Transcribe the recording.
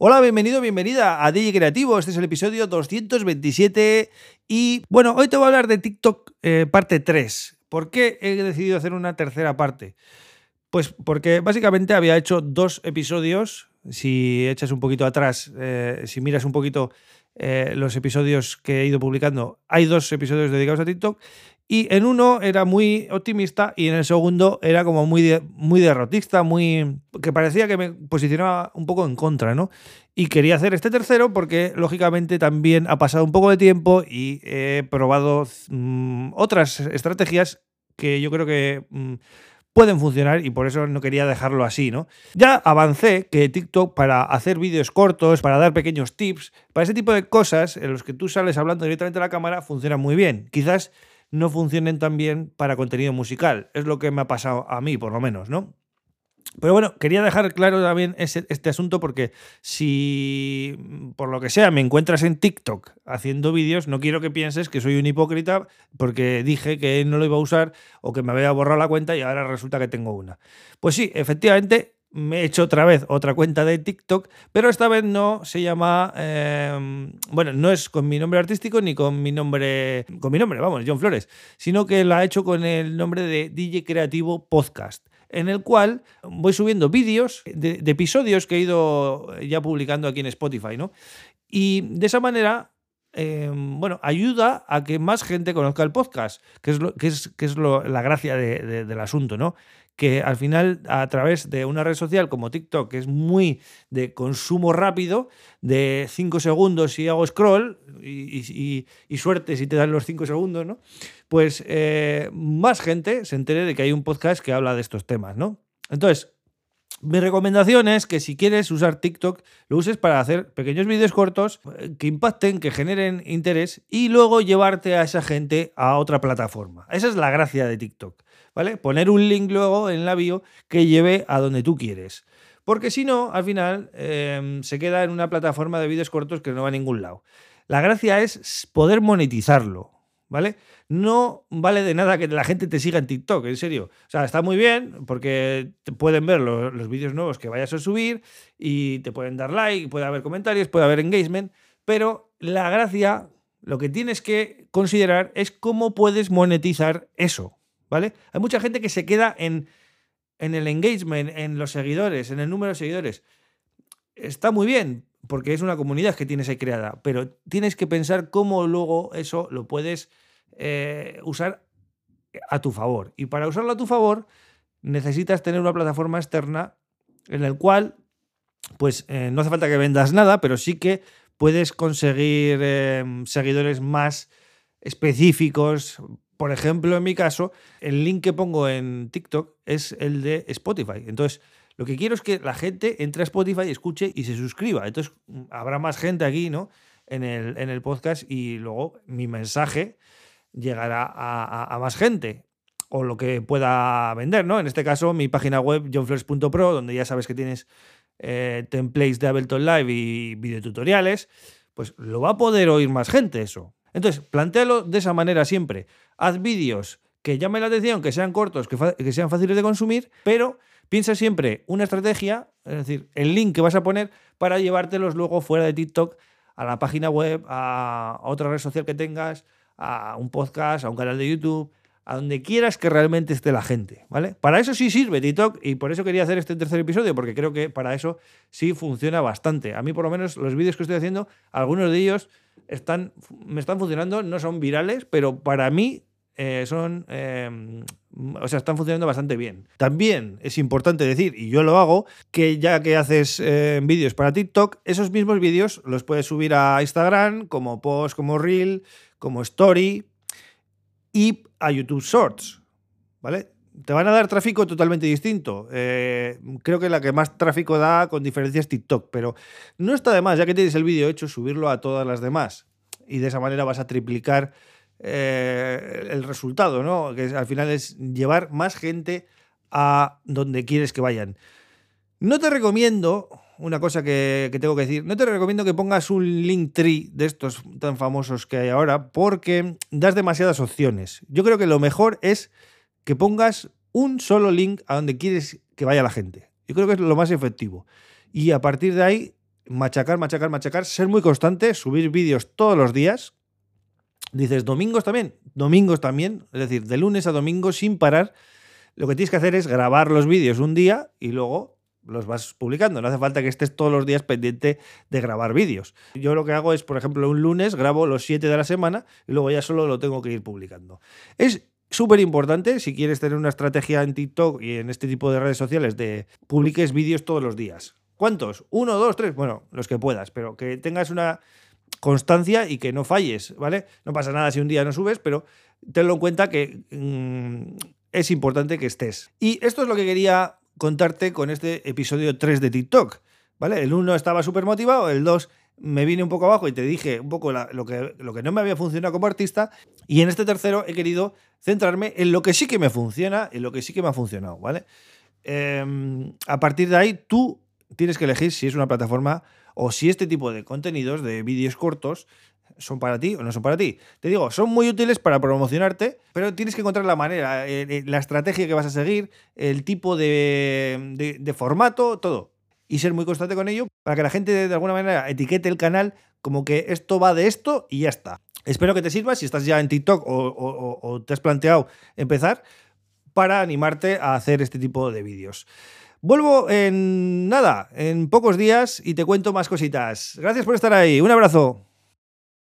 Hola, bienvenido, bienvenida a DJ Creativo. Este es el episodio 227 y bueno, hoy te voy a hablar de TikTok eh, parte 3. ¿Por qué he decidido hacer una tercera parte? Pues porque básicamente había hecho dos episodios. Si echas un poquito atrás, eh, si miras un poquito eh, los episodios que he ido publicando, hay dos episodios dedicados a TikTok y en uno era muy optimista y en el segundo era como muy, muy derrotista, muy que parecía que me posicionaba un poco en contra, ¿no? Y quería hacer este tercero porque lógicamente también ha pasado un poco de tiempo y he probado mm, otras estrategias que yo creo que mm, pueden funcionar y por eso no quería dejarlo así, ¿no? Ya avancé que TikTok para hacer vídeos cortos, para dar pequeños tips, para ese tipo de cosas en los que tú sales hablando directamente a la cámara funciona muy bien. Quizás no funcionen tan bien para contenido musical. Es lo que me ha pasado a mí, por lo menos, ¿no? Pero bueno, quería dejar claro también este asunto porque si por lo que sea me encuentras en TikTok haciendo vídeos, no quiero que pienses que soy un hipócrita porque dije que no lo iba a usar o que me había borrado la cuenta y ahora resulta que tengo una. Pues sí, efectivamente me he hecho otra vez otra cuenta de TikTok, pero esta vez no se llama, em, bueno, no es con mi nombre artístico ni con mi nombre, con mi nombre, vamos, John Flores, sino que la he hecho con el nombre de DJ Creativo Podcast, en el cual voy subiendo vídeos de, episodios que he ido ya publicando aquí en Spotify, ¿no? Y de esa manera em, bueno, ayuda a que más gente conozca el podcast, que es, lo, que es, que es la gracia del asunto, ¿no? que al final a través de una red social como TikTok, que es muy de consumo rápido, de 5 segundos si hago scroll y, suerte si te dan los 5 segundos, ¿no? Pues eh, más gente se entere de que hay un podcast que habla de estos temas, ¿no? Entonces, mi recomendación es que si quieres usar TikTok, lo uses para hacer pequeños vídeos cortos eh, que impacten, que generen interés y luego llevarte a esa gente a otra plataforma. Esa es la gracia de TikTok. ¿vale? Poner un link luego en la bio que lleve a donde tú quieres. Porque si no, al final em, se queda en una plataforma de vídeos cortos que no va a ningún lado. La gracia es poder monetizarlo, ¿vale? No vale de nada que la gente te siga en TikTok, en serio. O sea, está muy bien porque te pueden ver los, los vídeos nuevos que vayas a subir y te pueden dar like, puede haber comentarios, puede haber engagement, pero la gracia, lo que tienes que considerar es cómo puedes monetizar eso. ¿vale? Hay mucha gente que se queda en, en el engagement, en los seguidores, en el número de seguidores. Está muy bien, porque es una comunidad que tienes ahí creada, pero tienes que pensar cómo luego eso lo puedes eh, usar a tu favor. Y para usarlo a tu favor, necesitas tener una plataforma externa en la cual, pues eh, no hace falta que vendas nada, pero sí que puedes conseguir eh, seguidores más específicos por ejemplo, en mi caso, el link que pongo en TikTok es el de Spotify. Entonces, lo que quiero es que la gente entre a Spotify, escuche y se suscriba. Entonces, habrá más gente aquí, ¿no? En el, en el podcast y luego mi mensaje llegará a, más gente o lo que pueda vender, ¿no? En este caso, mi página web, johnflores.pro, donde ya sabes que tienes eh, templates de Ableton Live y videotutoriales, pues lo va a poder oír más gente eso. Entonces, plantealo de esa manera siempre. Haz vídeos que llamen la atención, que sean cortos, que, sean fáciles de consumir, pero piensa siempre una estrategia, es decir, el link que vas a poner para llevártelos luego fuera de TikTok a la página web, a otra red social que tengas, a un podcast, a un canal de YouTube, a donde quieras que realmente esté la gente, ¿vale? Para eso sí sirve TikTok y por eso quería hacer este tercer episodio, porque creo que para eso sí funciona bastante. A mí por lo menos los vídeos que estoy haciendo, algunos de ellos están, me están funcionando, no son virales, pero para mí eh, son, em, o sea, están funcionando bastante bien. También es importante decir, y yo lo hago, que ya que haces eh, vídeos para TikTok, esos mismos vídeos los puedes subir a Instagram como post, como reel, como story y a YouTube Shorts, ¿vale? Te van a dar tráfico totalmente distinto. Eh, creo que la que más tráfico da con diferencia es TikTok, pero no está de más, ya que tienes el vídeo hecho, subirlo a todas las demás. Y de esa manera vas a triplicar eh, el resultado, ¿no? Que al final es llevar más gente a donde quieres que vayan. No te recomiendo, una cosa que, tengo que decir, no te recomiendo que pongas un link tree de estos tan famosos que hay ahora porque das demasiadas opciones. Yo creo que lo mejor es que pongas un solo link a donde quieres que vaya la gente. Yo creo que es lo más efectivo. Y a partir de ahí machacar, machacar, machacar, ser muy constante, subir vídeos todos los días. Dices, domingos también, domingos también, es decir, de lunes a domingo sin parar. Lo que tienes que hacer es grabar los vídeos un día y luego los vas publicando. No hace falta que estés todos los días pendiente de grabar vídeos. Yo lo que hago es, por ejemplo, un lunes grabo los siete de la semana y luego ya solo lo tengo que ir publicando. Es súper importante si quieres tener una estrategia en TikTok y en este tipo de redes sociales de publiques vídeos todos los días. ¿Cuántos? ¿Uno, dos, tres? Bueno, los que puedas, pero que tengas una constancia y que no falles, ¿vale? No pasa nada si un día no subes, pero tenlo en cuenta que mm, es importante que estés. Y esto es lo que quería contarte con este episodio 3 de TikTok, ¿vale? El 1 estaba súper motivado, el 2 me vine un poco abajo y te dije un poco lo, que, lo que no me había funcionado como artista. Y en este tercero he querido centrarme en lo que sí que me funciona, en lo que sí que me ha funcionado, ¿vale? Em, a partir de ahí, tú tienes que elegir si es una plataforma o si este tipo de contenidos, de vídeos cortos, son para ti o no son para ti. Te digo, son muy útiles para promocionarte, pero tienes que encontrar la manera, eh, eh, la estrategia que vas a seguir, el tipo de, formato, todo. Y ser muy constante con ello para que la gente de alguna manera etiquete el canal como que esto va de esto y ya está. Espero que te sirva si estás ya en TikTok o, o te has planteado empezar para animarte a hacer este tipo de vídeos. Vuelvo en nada, en pocos días y te cuento más cositas. Gracias por estar ahí. Un abrazo.